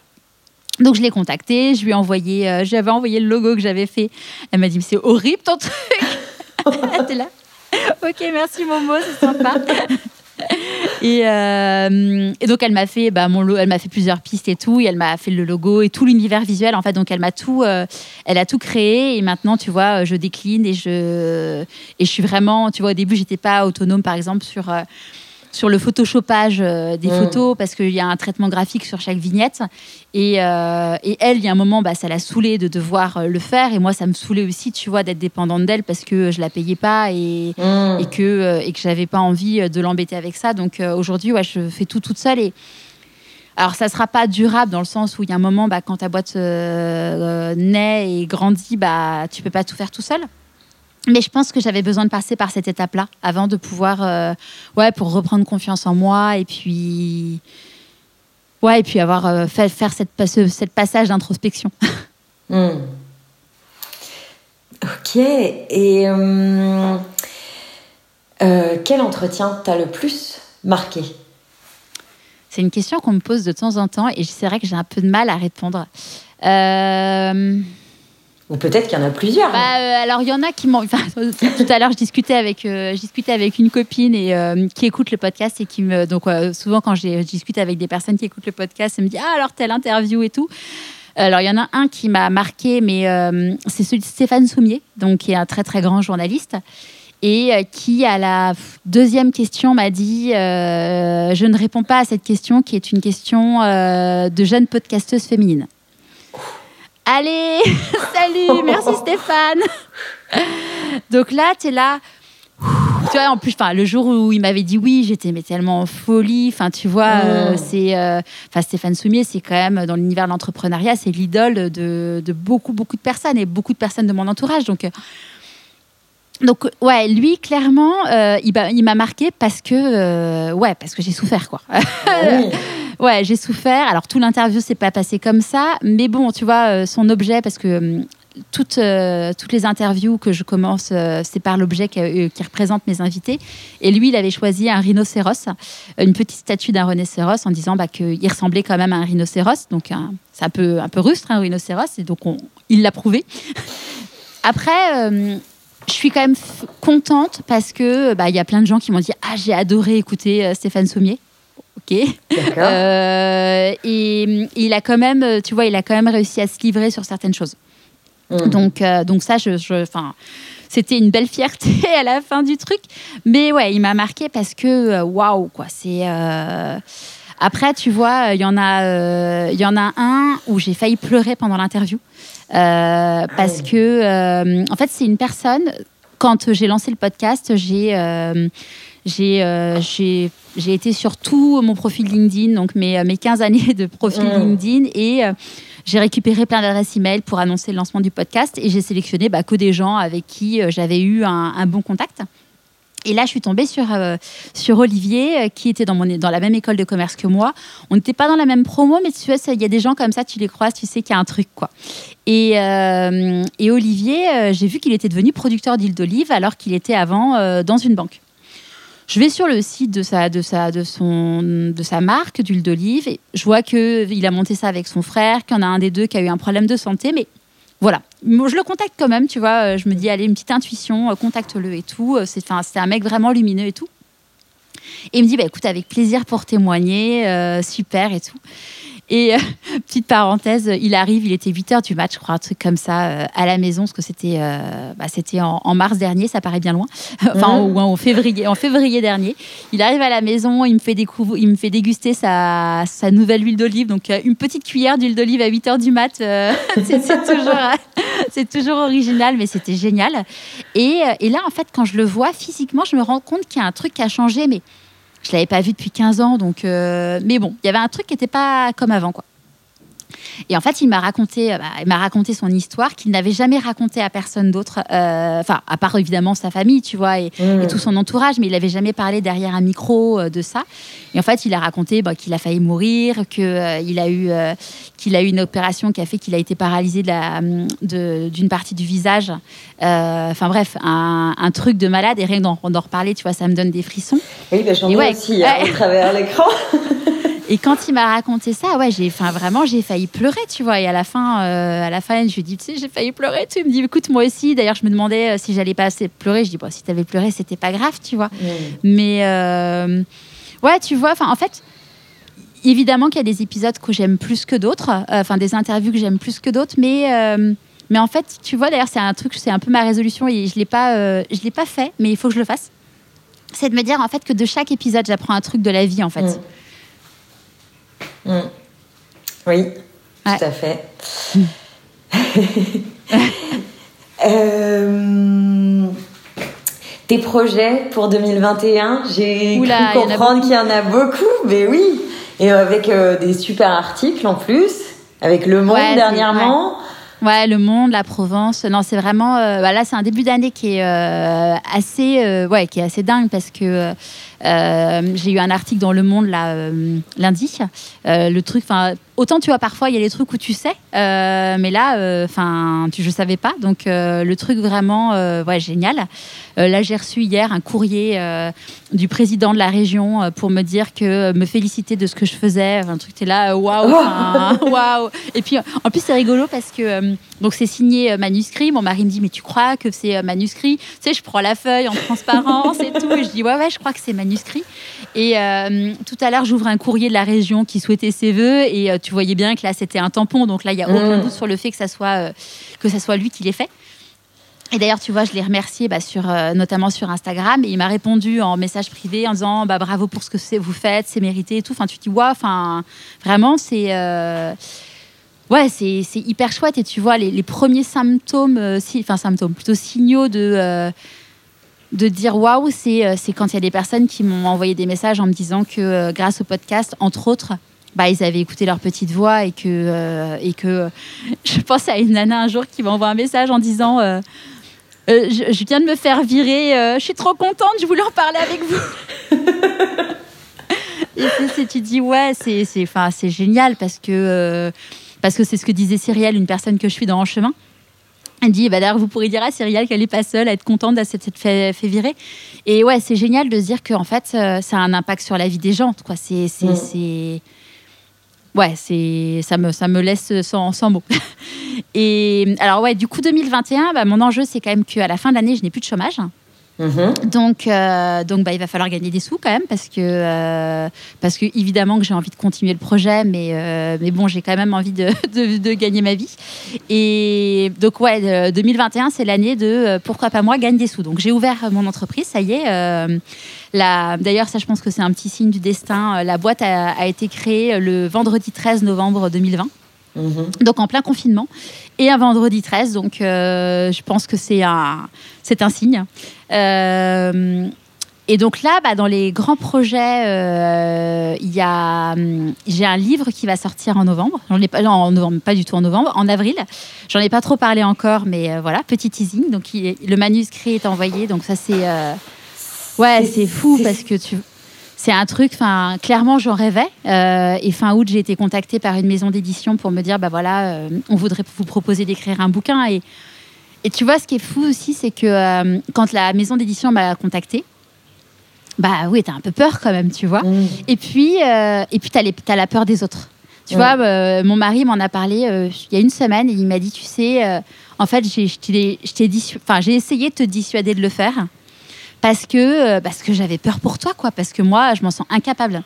Speaker 3: Donc je l'ai contactée, je lui ai envoyé, euh, j'avais envoyé le logo que j'avais fait. Elle m'a dit, c'est horrible ton truc. Elle là. Ok, merci Momo, c'est sympa. Euh, et, donc elle m'a fait bah, mon elle m'a fait plusieurs pistes et tout et elle m'a fait le logo et tout l'univers visuel en fait. Donc elle m'a tout euh, elle a tout créé. Et maintenant tu vois je décline et je et je suis vraiment tu vois au début j'étais pas autonome par exemple sur euh, sur le photoshopage euh, des photos parce qu'il y a un traitement graphique sur chaque vignette. Et, euh, et elle, il y a un moment, bah, ça l'a saoulée de devoir euh, le faire. Et moi, ça me saoulait aussi, tu vois, d'être dépendante d'elle parce que je la payais pas et, et que, et que j'avais pas envie de l'embêter avec ça. Donc aujourd'hui, ouais, je fais tout toute seule. Et, alors, ça ne sera pas durable dans le sens où il y a un moment, bah, quand ta boîte naît et grandit, bah, tu peux pas tout faire tout seul. Mais je pense que j'avais besoin de passer par cette étape-là avant de pouvoir, euh, ouais, pour reprendre confiance en moi et puis, ouais, et puis avoir euh, fait faire cette, ce passage d'introspection.
Speaker 2: Hmm. Ok. Et euh, quel entretien t'as le plus marqué?
Speaker 3: C'est une question qu'on me pose de temps en temps et c'est vrai que j'ai un peu de mal à répondre. Euh...
Speaker 2: Ou peut-être qu'il y en a plusieurs.
Speaker 3: Bah, euh, alors, il y en a qui m'ont. Tout à l'heure, je discutais avec, euh, avec une copine et, euh, qui écoute le podcast et qui me. Donc, souvent, quand je discute avec des personnes qui écoutent le podcast, elle me dit Ah, alors, telle interview et tout. Alors, il y en a un qui m'a marqué, mais c'est celui de Stéphane Soumier, donc, qui est un très, très grand journaliste et qui, à la deuxième question, m'a dit Je ne réponds pas à cette question qui est une question de jeune podcasteuse féminine. Allez, salut, merci Stéphane. Donc là, tu es là. Tu vois, en plus, le jour où il m'avait dit oui, j'étais mais tellement en folie. Enfin, tu vois, euh, c'est, euh, enfin, Stéphane Soumier, c'est quand même dans l'univers de l'entrepreneuriat, c'est l'idole de, beaucoup, beaucoup de personnes et beaucoup de personnes de mon entourage. Donc, euh, donc ouais, lui clairement, il m'a marqué parce que ouais, parce que j'ai souffert quoi. Ouais, j'ai souffert. Alors tout l'interview s'est pas passé comme ça, mais bon, tu vois, euh, son objet, parce que hum, toutes, euh, toutes les interviews que je commence, euh, c'est par l'objet qui, représente mes invités. Et lui, il avait choisi un rhinocéros, une petite statue d'un rhinocéros, en disant bah, qu'il ressemblait quand même à un rhinocéros. Donc c'est un peu, un peu rustre, un rhinocéros, et donc il l'a prouvé. Après, hum, je suis quand même contente parce que bah, il y a plein de gens qui m'ont dit ah j'ai adoré écouter Stéphane Sommier ok. Euh, et, il a quand même, tu vois, il a quand même réussi à se livrer sur certaines choses. Hmm. Donc, euh, donc ça, je, enfin, c'était une belle fierté à la fin du truc. Mais ouais, il m'a marqué parce que euh, waouh, quoi. C'est Après, tu vois, il y en a, il y en a un où j'ai failli pleurer pendant l'interview parce que, en fait, c'est une personne. Quand j'ai lancé le podcast, j'ai j'ai j'ai été sur tout mon profil LinkedIn, donc mes, mes 15 années de profil mmh. LinkedIn, et j'ai récupéré plein d'adresses email pour annoncer le lancement du podcast, et j'ai sélectionné bah, que des gens avec qui j'avais eu un, un bon contact. Et là, je suis tombée sur, euh, sur Olivier, euh, qui était dans, mon, dans la même école de commerce que moi. On n'était pas dans la même promo, mais tu sais, il y a des gens comme ça, tu les croises, tu sais qu'il y a un truc, quoi. Et, euh, et Olivier, j'ai vu qu'il était devenu producteur d'huile d'olive alors qu'il était avant dans une banque. Je vais sur le site de sa, de sa, de son, de sa marque d'huile d'olive et je vois qu'il a monté ça avec son frère, qu'il y en a un des deux qui a eu un problème de santé, mais voilà. Je le contacte quand même, tu vois. Euh, je me dis, allez, une petite intuition, euh, contacte-le et tout. Euh, c'est un mec vraiment lumineux et tout. Et il me dit, bah, écoute, avec plaisir pour témoigner, super et tout. Et euh, petite parenthèse, il arrive, il était 8 h du match, je crois, un truc comme ça, euh, à la maison, parce que c'était euh, bah, c'était en, mars dernier, ça paraît bien loin, enfin, ou en, février, en février dernier. Il arrive à la maison, il me fait, il me fait déguster sa, sa nouvelle huile d'olive, donc une petite cuillère d'huile d'olive à 8 h du mat, c'est toujours, c'est toujours original, mais c'était génial. Et, et là, en fait, quand je le vois physiquement, je me rends compte qu'il y a un truc qui a changé, mais je l'avais pas vu depuis 15 ans, donc. Euh, mais bon, il y avait un truc qui n'était pas comme avant, quoi. Et en fait, il m'a raconté, euh, bah, il m'a raconté son histoire qu'il n'avait jamais raconté à personne d'autre. Euh, enfin, à part évidemment sa famille, tu vois, et, mmh. tout son entourage, mais il n'avait jamais parlé derrière un micro euh, de ça. Et en fait, il a raconté bah, qu'il a failli mourir, que il a eu, qu'il a eu une opération qui a fait qu'il a été paralysé d'une de partie du visage. Enfin bref, un, truc de malade. Et rien d'en reparler, tu vois, ça me donne des frissons.
Speaker 2: Oui, bah, j'en ai aussi hein, à travers l'écran.
Speaker 3: Et quand il m'a raconté ça, ouais, j'ai, enfin, vraiment, j'ai failli pleurer, tu vois. Et à la fin, euh, à la fin, je lui dis, tu sais, j'ai failli pleurer. Tu il me dit, écoute, moi aussi. D'ailleurs, je me demandais euh, si j'allais pas assez pleurer. Je dis, bon, si t'avais pleuré, c'était pas grave, tu vois. Mais euh, ouais, tu vois. Enfin, en fait, évidemment qu'il y a des épisodes que j'aime plus que d'autres. Enfin, des interviews que j'aime plus que d'autres, mais. mais en fait, tu vois, d'ailleurs, c'est un truc, c'est un peu ma résolution et je l'ai pas, je l'ai pas fait, mais il faut que je le fasse. C'est de me dire en fait que de chaque épisode, j'apprends un truc de la vie, en fait.
Speaker 2: Mm. Oui, tout à fait. Euh, tes projets pour 2021, j'ai cru comprendre qu'il y en a beaucoup, mais oui. Et avec euh, des super articles en plus, avec Le Monde dernièrement.
Speaker 3: Ouais, Le Monde, la Provence. Non, c'est vraiment. Euh, bah là, c'est un début d'année qui est assez, ouais, qui est assez dingue parce que j'ai eu un article dans Le Monde là lundi. le truc, enfin Autant tu vois parfois il y a des trucs où tu sais, euh, mais là, euh, enfin, ne je savais pas. Donc euh, le truc vraiment, ouais, génial. là, j'ai reçu hier un courrier du président de la région pour me dire que me féliciter de ce que je faisais. Un truc, es là, waouh, waouh. Et puis en plus c'est rigolo parce que donc c'est signé manuscrit. Mon mari me dit mais tu crois que c'est manuscrit? Tu sais, je prends la feuille en transparence et tout, et je dis ouais ouais, je crois que c'est manuscrit. Et tout à l'heure, j'ouvre un courrier de la région qui souhaitait ses vœux et tu voyais bien que là, c'était un tampon. Donc là, il n'y a aucun mm. doute sur le fait que ça soit, euh, que ça soit lui qui l'ait fait. Et d'ailleurs, tu vois, je l'ai remercié bah, sur, euh, notamment sur Instagram et il m'a répondu en message privé en disant bah, bravo pour ce que vous faites, c'est mérité et tout. Enfin, tu te dis, ouais, enfin, vraiment, c'est. Euh, ouais, c'est hyper chouette. Et tu vois, les, premiers symptômes, enfin, symptômes, plutôt signaux de de dire waouh, c'est quand il y a des personnes qui m'ont envoyé des messages en me disant que grâce au podcast, entre autres, bah, ils avaient écouté leur petite voix et que, euh, et que je pense à une nana un jour qui m'envoie un message en disant euh, euh, je, viens de me faire virer, je suis trop contente, je voulais en parler avec vous. et c'est, tu dis ouais, c'est, c'est génial parce que, parce que c'est ce que disait Cyrielle, une personne que je suis dans En chemin. Elle dit, bah d'ailleurs, vous pourrez dire à Cyrielle qu'elle n'est pas seule à être contente d'être fait, fait virer. Et ouais, c'est génial de se dire qu'en fait, ça a un impact sur la vie des gens. Quoi. C'est, c'est, mm. c'est, ouais, c'est ça me ça me laisse sans, sans mots. Et alors ouais, du coup 2021, bah, mon enjeu c'est quand même qu'à la fin de l'année, je n'ai plus de chômage. Mhm. Donc, euh, donc bah, il va falloir gagner des sous quand même parce que, euh, parce que évidemment que j'ai envie de continuer le projet, mais, euh, mais bon, j'ai quand même envie de, gagner ma vie. Et donc, ouais, 2021, c'est l'année de pourquoi pas moi gagne des sous. Donc, j'ai ouvert mon entreprise, ça y est. D'ailleurs, ça, je pense que c'est un petit signe du destin. La boîte a été créée le vendredi 13 novembre 2020. Mhm. Donc en plein confinement et un vendredi 13, donc euh, je pense que c'est un, c'est un signe. Euh, et donc là, bah, dans les grands projets, euh, il y a, hum, j'ai un livre qui va sortir en novembre. J'en ai pas, en novembre, pas du tout en novembre, en avril. J'en ai pas trop parlé encore, mais voilà, petit teasing. Donc le manuscrit est envoyé, donc ça c'est, ouais, c'est fou parce que tu, c'est un truc, enfin, clairement, j'en rêvais. Euh, et fin août, j'ai été contactée par une maison d'édition pour me dire, bah voilà, euh, on voudrait vous proposer d'écrire un bouquin. Et, et tu vois, ce qui est fou aussi, c'est que euh, quand la maison d'édition m'a contactée, bah oui, t'as un peu peur quand même, tu vois. Mmh. Et puis, et puis t'as, as la peur des autres. Tu vois, mon mari m'en a parlé il y a une semaine et il m'a dit, tu sais, en fait, j'ai, j'ai essayé de te dissuader de le faire parce que, euh, parce que j'avais peur pour toi, quoi, parce que moi, je m'en sens incapable.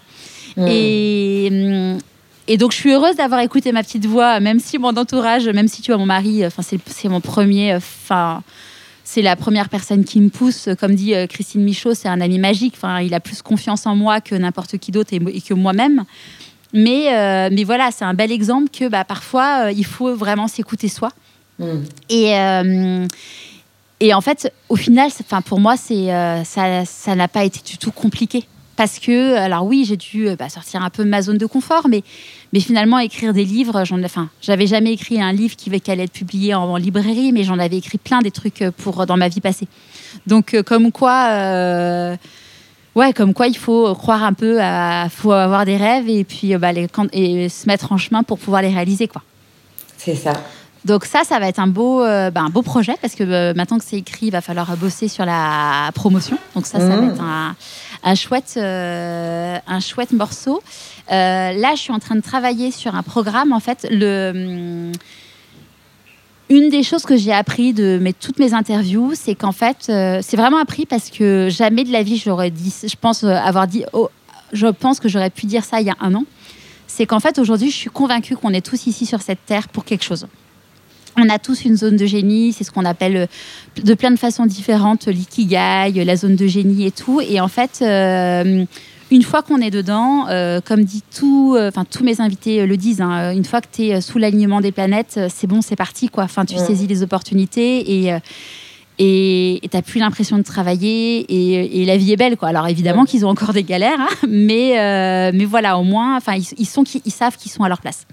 Speaker 3: Et, hum, et donc, je suis heureuse d'avoir écouté ma petite voix, même si mon entourage, même si tu vois, mon mari, enfin, c'est mon premier, enfin, c'est la première personne qui me pousse. Comme dit euh, Christine Michaud, c'est un ami magique. Enfin, il a plus confiance en moi que n'importe qui d'autre et, que moi-même. Mais, euh, mais voilà, c'est un bel exemple que bah, parfois, il faut vraiment s'écouter soi. Mm. Et, et en fait, au final, enfin pour moi, euh, ça n'a pas été du tout compliqué parce que alors oui, j'ai dû euh, bah, sortir un peu de ma zone de confort, mais mais finalement écrire des livres, j'en enfin j'avais jamais écrit un livre qui, allait être publié en, librairie, mais j'en avais écrit plein des trucs euh, pour dans ma vie passée. Donc comme quoi. Ouais, comme quoi il faut croire un peu, à, faut avoir des rêves et puis bah, se mettre en chemin pour pouvoir les réaliser.
Speaker 2: C'est ça.
Speaker 3: Donc ça, ça va être un beau, euh, ben, un beau projet parce que euh, maintenant que c'est écrit, il va falloir bosser sur la promotion. Donc ça, ça va mmh. être un, chouette, euh, un chouette morceau. là, je suis en train de travailler sur un programme. En fait, le hum, une des choses que j'ai appris de mes, toutes mes interviews, c'est qu'en fait, c'est vraiment appris parce que jamais de la vie j'aurais dit, je pense avoir dit, oh, je pense que j'aurais pu dire ça il y a un an. C'est qu'en fait, aujourd'hui, je suis convaincue qu'on est tous ici sur cette terre pour quelque chose. On a tous une zone de génie, c'est ce qu'on appelle euh, de plein de façons différentes l'ikigai, la zone de génie et tout. Et en fait, euh, une fois qu'on est dedans, euh, comme dit tout, enfin tous mes invités le disent, hein, une fois que tu es sous l'alignement des planètes, c'est bon, c'est parti quoi. Enfin, tu saisis les opportunités et et tu n'as plus l'impression de travailler et, la vie est belle quoi. Alors évidemment qu'ils ont encore des galères, hein, mais mais voilà au moins, enfin ils, sont ils savent qu'ils sont à leur place.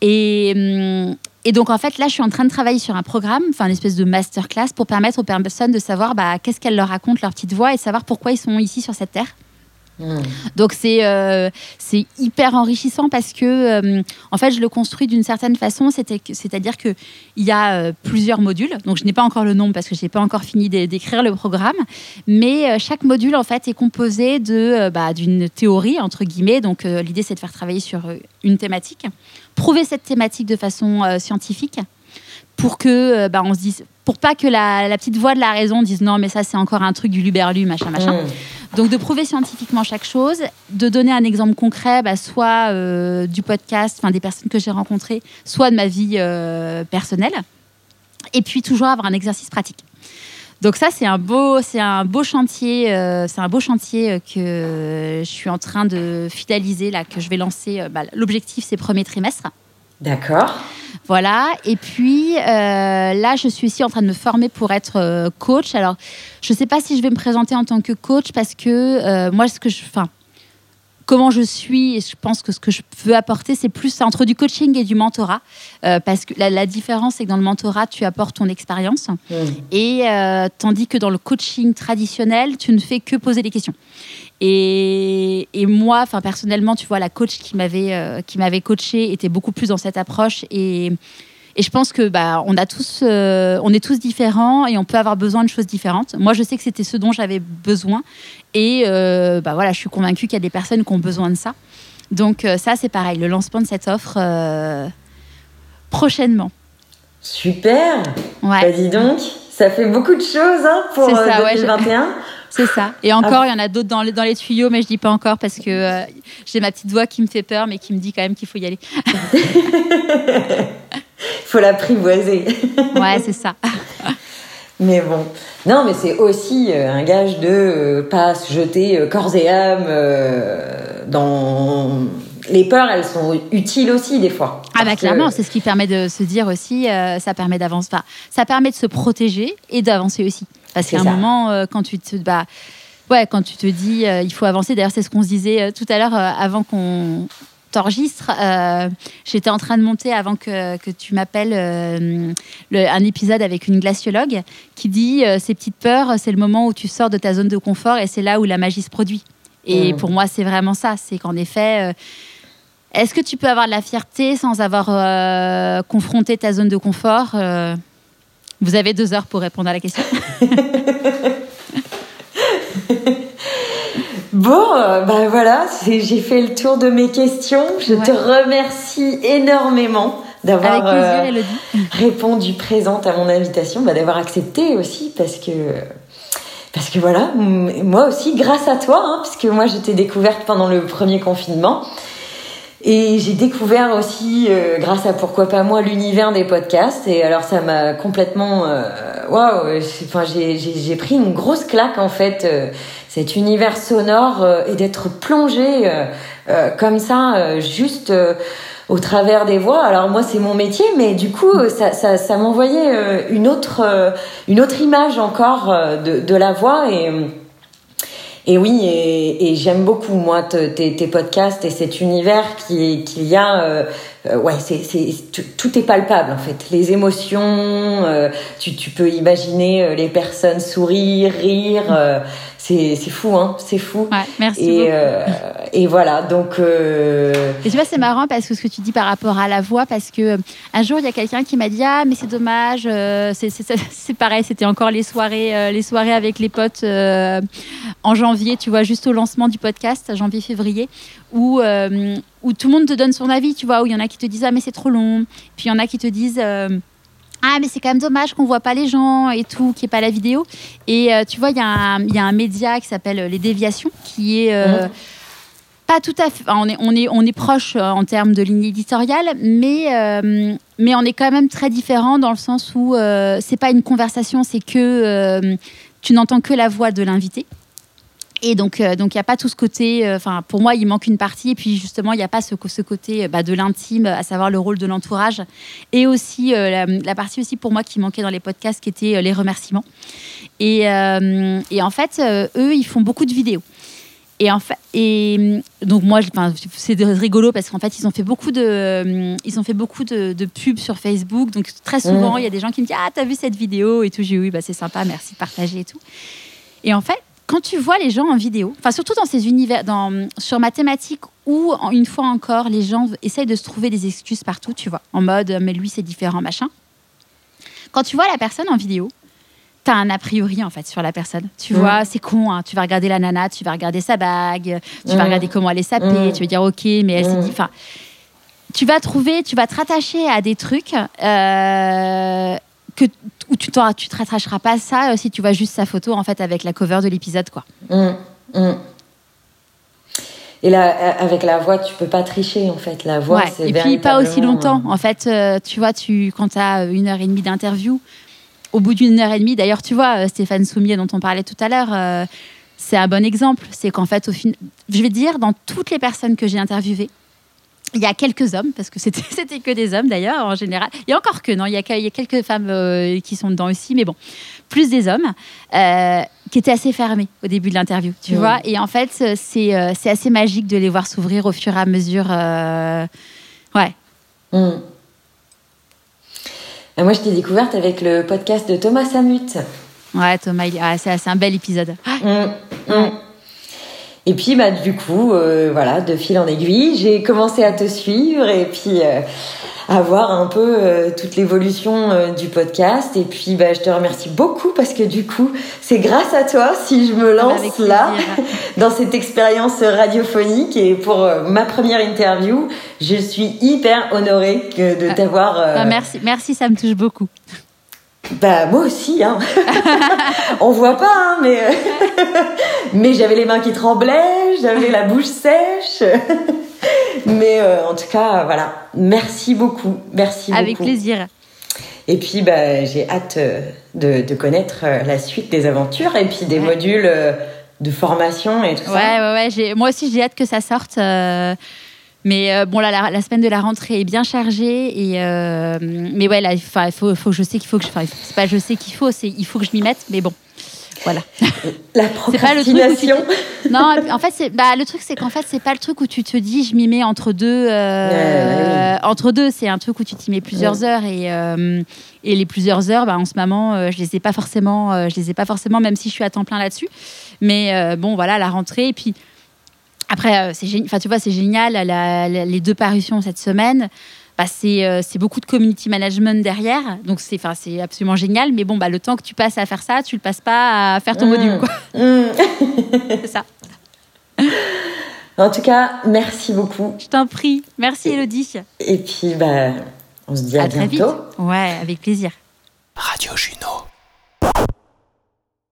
Speaker 3: Et hum, et donc, en fait, là, je suis en train de travailler sur un programme, enfin, une espèce de masterclass pour permettre aux personnes de savoir bah, qu'est-ce qu'elles leur racontent, leur petite voix, et savoir pourquoi ils sont ici sur cette terre. Hmm. Donc c'est euh, c'est hyper enrichissant parce que euh, en fait je le construis d'une certaine façon, c'est-à-dire que il y a euh, plusieurs modules. Donc je n'ai pas encore le nom parce que je n'ai pas encore fini d'écrire le programme, mais chaque module en fait est composé de bah, d'une théorie entre guillemets. Donc l'idée c'est de faire travailler sur une thématique, prouver cette thématique de façon scientifique pour que bah, on se dise pour pas que la, petite voix de la raison dise non mais ça c'est encore un truc du luberlu machin machin. Hmm. Donc de prouver scientifiquement chaque chose, de donner un exemple concret, bah, soit euh, du podcast, enfin des personnes que j'ai rencontrées, soit de ma vie euh, personnelle, et puis toujours avoir un exercice pratique. Donc ça c'est un beau, c'est un beau chantier, euh, c'est un beau chantier que je suis en train de fidéliser là, que je vais lancer. Bah, l'objectif c'est premier trimestre.
Speaker 2: D'accord.
Speaker 3: Voilà. Et puis euh, là, je suis ici en train de me former pour être euh, coach. Alors, je ne sais pas si je vais me présenter en tant que coach parce que euh, moi, ce que je, enfin, comment je suis et je pense que ce que je veux apporter, c'est plus entre du coaching et du mentorat. parce que la, différence, c'est que dans le mentorat, tu apportes ton expérience. Mmh. Et tandis que dans le coaching traditionnel, tu ne fais que poser des questions. Et, moi, enfin personnellement, tu vois, la coach qui m'avait euh, qui m'avait coaché était beaucoup plus dans cette approche et, et je pense que bah on a tous euh, on est tous différents et on peut avoir besoin de choses différentes. Moi, je sais que c'était ce dont j'avais besoin et euh, bah voilà, je suis convaincue qu'il y a des personnes qui ont besoin de ça. Donc ça, c'est pareil, le lancement de cette offre prochainement.
Speaker 2: Super. Ouais. Bah, dis donc, Ça fait beaucoup de choses hein, pour ça, 2021. Ouais,
Speaker 3: c'est ça. Et encore, il y en a d'autres dans, dans, les tuyaux, mais je dis pas encore parce que j'ai ma petite voix qui me fait peur, mais qui me dit quand même qu'il faut y aller.
Speaker 2: Il faut l'apprivoiser.
Speaker 3: ouais, c'est ça.
Speaker 2: Mais bon, non, mais c'est aussi euh, un gage de euh, pas se jeter euh, corps et âme dans les peurs. Elles sont utiles aussi des fois.
Speaker 3: Ah bah clairement, c'est ce qui permet de se dire aussi, ça permet d'avancer, enfin, ça permet de se protéger et d'avancer aussi. Parce qu'à un moment, quand tu te bah, ouais, quand tu te dis il faut avancer. D'ailleurs, c'est ce qu'on se disait tout à l'heure avant qu'on t'enregistres. Euh, j'étais en train de monter avant que, que tu m'appelles euh, un épisode avec une glaciologue qui dit euh, ces petites peurs, c'est le moment où tu sors de ta zone de confort et c'est là où la magie se produit. Et mmh. pour moi, c'est vraiment ça. C'est qu'en effet, est-ce que tu peux avoir de la fierté sans avoir confronté ta zone de confort Vous avez deux heures pour répondre à la question.
Speaker 2: Bon, ben voilà, j'ai fait le tour de mes questions. Je te remercie énormément d'avoir euh, répondu présente à mon invitation, bah, d'avoir accepté aussi parce que parce que voilà, moi aussi grâce à toi, hein, puisque moi j'étais découverte pendant le premier confinement. Et j'ai découvert aussi, euh, grâce à pourquoi pas moi, l'univers des podcasts. Et alors ça m'a complètement, waouh, j'ai pris une grosse claque en fait cet univers sonore euh, et d'être plongé euh, euh, comme ça, juste au travers des voix. Alors moi c'est mon métier, mais du coup ça, m'envoyait une autre une autre image encore de, la voix et oui, et, j'aime beaucoup moi tes, podcasts et cet univers qu'il qui y a. ouais, c'est tout est palpable en fait. Les émotions, tu, tu peux imaginer les personnes sourire, rire c'est fou hein c'est fou
Speaker 3: ouais, merci et, euh,
Speaker 2: et voilà donc euh...
Speaker 3: et tu vois c'est marrant parce que ce que tu dis par rapport à la voix parce que euh, un jour il y a quelqu'un qui m'a dit ah mais c'est dommage euh, c'est pareil c'était encore les soirées euh, les soirées avec les potes en janvier tu vois juste au lancement du podcast janvier février où où tout le monde te donne son avis tu vois où il y en a qui te disent ah mais c'est trop long puis il y en a qui te disent ah mais c'est quand même dommage qu'on voit pas les gens et tout, qu'il n'y ait pas la vidéo. Et euh, tu vois, il y, y, a un média qui s'appelle euh, Les Déviations, qui est euh, pas tout à fait... on, est, on, est, on est proche en termes de ligne éditoriale, mais, mais on est quand même très différent dans le sens où c'est pas une conversation, c'est que tu n'entends que la voix de l'invité. Et donc, euh, donc il n'y a pas tout ce côté. Euh, enfin, pour moi, il manque une partie. Et puis, justement, il n'y a pas ce, ce côté euh, bah, de l'intime, à savoir le rôle de l'entourage. Et aussi, la, partie aussi pour moi qui manquait dans les podcasts, qui était les remerciements. Et, et en fait, eux, ils font beaucoup de vidéos. Et en fait, et donc moi, c'est rigolo parce qu'en fait, ils ont fait beaucoup de, ils ont fait beaucoup de, de pubs sur Facebook. Donc très souvent, mmh. il y a des gens qui me disent ah t'as vu cette vidéo et tout. J'ai oui, bah c'est sympa, merci de partager et tout. Et en fait, quand tu vois les gens en vidéo, enfin surtout dans ces univers, dans, sur mathématiques où une fois encore les gens essayent de se trouver des excuses partout, tu vois, en mode mais lui c'est différent machin. Quand tu vois la personne en vidéo, tu as un a priori en fait sur la personne. Tu vois, c'est con, hein. tu vas regarder la nana, tu vas regarder sa bague, tu vas regarder comment elle est sapée, tu vas dire ok, mais elle s'est dit, enfin, tu vas trouver, tu vas te rattacher à des trucs euh, que où tu, tu te rattracheras pas ça euh, si tu vois juste sa photo en fait avec la cover de l'épisode quoi. Mmh, mmh.
Speaker 2: Et là, euh, avec la voix, tu peux pas tricher en fait. La voix, c'est
Speaker 3: Et puis pas aussi longtemps. En fait, euh, tu vois, tu quand tu as une heure et demie d'interview, au bout d'une heure et demie, d'ailleurs, tu vois, Stéphane Soumier dont on parlait tout à l'heure, c'est un bon exemple. C'est qu'en fait, au fin... je vais dire, dans toutes les personnes que j'ai interviewées, il y a quelques hommes, parce que c'était, que des hommes d'ailleurs en général. Il y a encore que, non, il y a, il y a quelques femmes euh, qui sont dedans aussi, mais bon, plus des hommes, euh, qui étaient assez fermés au début de l'interview, tu vois? Et en fait, c'est, euh, c'est assez magique de les voir s'ouvrir au fur et à mesure. ouais.
Speaker 2: Mm. Moi, je t'ai découverte avec le podcast de Thomas Samut.
Speaker 3: Ouais, Thomas, c'est, c'est un bel épisode.
Speaker 2: Mm. Mm. Et puis, bah, du coup, euh, voilà, de fil en aiguille, j'ai commencé à te suivre et puis euh, à voir un peu euh, toute l'évolution du podcast. Et puis, bah, je te remercie beaucoup parce que du coup, c'est grâce à toi si je me lance là dans cette expérience radiophonique. Et pour ma première interview, je suis hyper honorée de ah. t'avoir.
Speaker 3: Ah, merci, merci, ça me touche beaucoup.
Speaker 2: Bah moi aussi, hein. on voit pas, hein, mais mais j'avais les mains qui tremblaient, j'avais la bouche sèche. mais en tout cas, voilà, merci beaucoup, merci
Speaker 3: Avec
Speaker 2: beaucoup.
Speaker 3: Avec plaisir.
Speaker 2: Et puis, bah, j'ai hâte de, de, connaître la suite des aventures et puis des ouais. modules de formation et tout
Speaker 3: ouais,
Speaker 2: ça.
Speaker 3: Ouais, ouais, Moi aussi, j'ai hâte que ça sorte. Euh... Mais euh, bon, là, la, la, semaine de la rentrée est bien chargée. Et, euh, mais ouais, là, il faut, faut, je sais qu'il faut que je. C'est pas je sais qu'il faut, c'est il faut que je m'y mette. Mais bon, voilà.
Speaker 2: La procrastination.
Speaker 3: Tu... Non, en fait, c'est bah, le truc, c'est qu'en fait, c'est pas le truc où tu te dis, je m'y mets entre deux. Euh, ouais. Entre deux, c'est un truc où tu t'y mets plusieurs ouais. heures et, euh, et les plusieurs heures, bah, en ce moment, euh, je les ai pas forcément. je les ai pas forcément, même si je suis à temps plein là-dessus. Mais bon, voilà, la rentrée. Et puis après, c'est génial. Enfin, tu vois, c'est génial. La, la, les deux parutions cette semaine. Bah, c'est euh, beaucoup de community management derrière, donc c'est absolument génial. Mais bon, bah, le temps que tu passes à faire ça, tu le passes pas à faire ton mmh. module. Mmh. c'est ça.
Speaker 2: En tout cas, merci beaucoup.
Speaker 3: Je t'en prie. Merci, Elodie.
Speaker 2: Et puis, bah, on se dit à,
Speaker 3: à
Speaker 2: bientôt.
Speaker 3: Très vite. Ouais, avec plaisir.
Speaker 1: Radio Juno.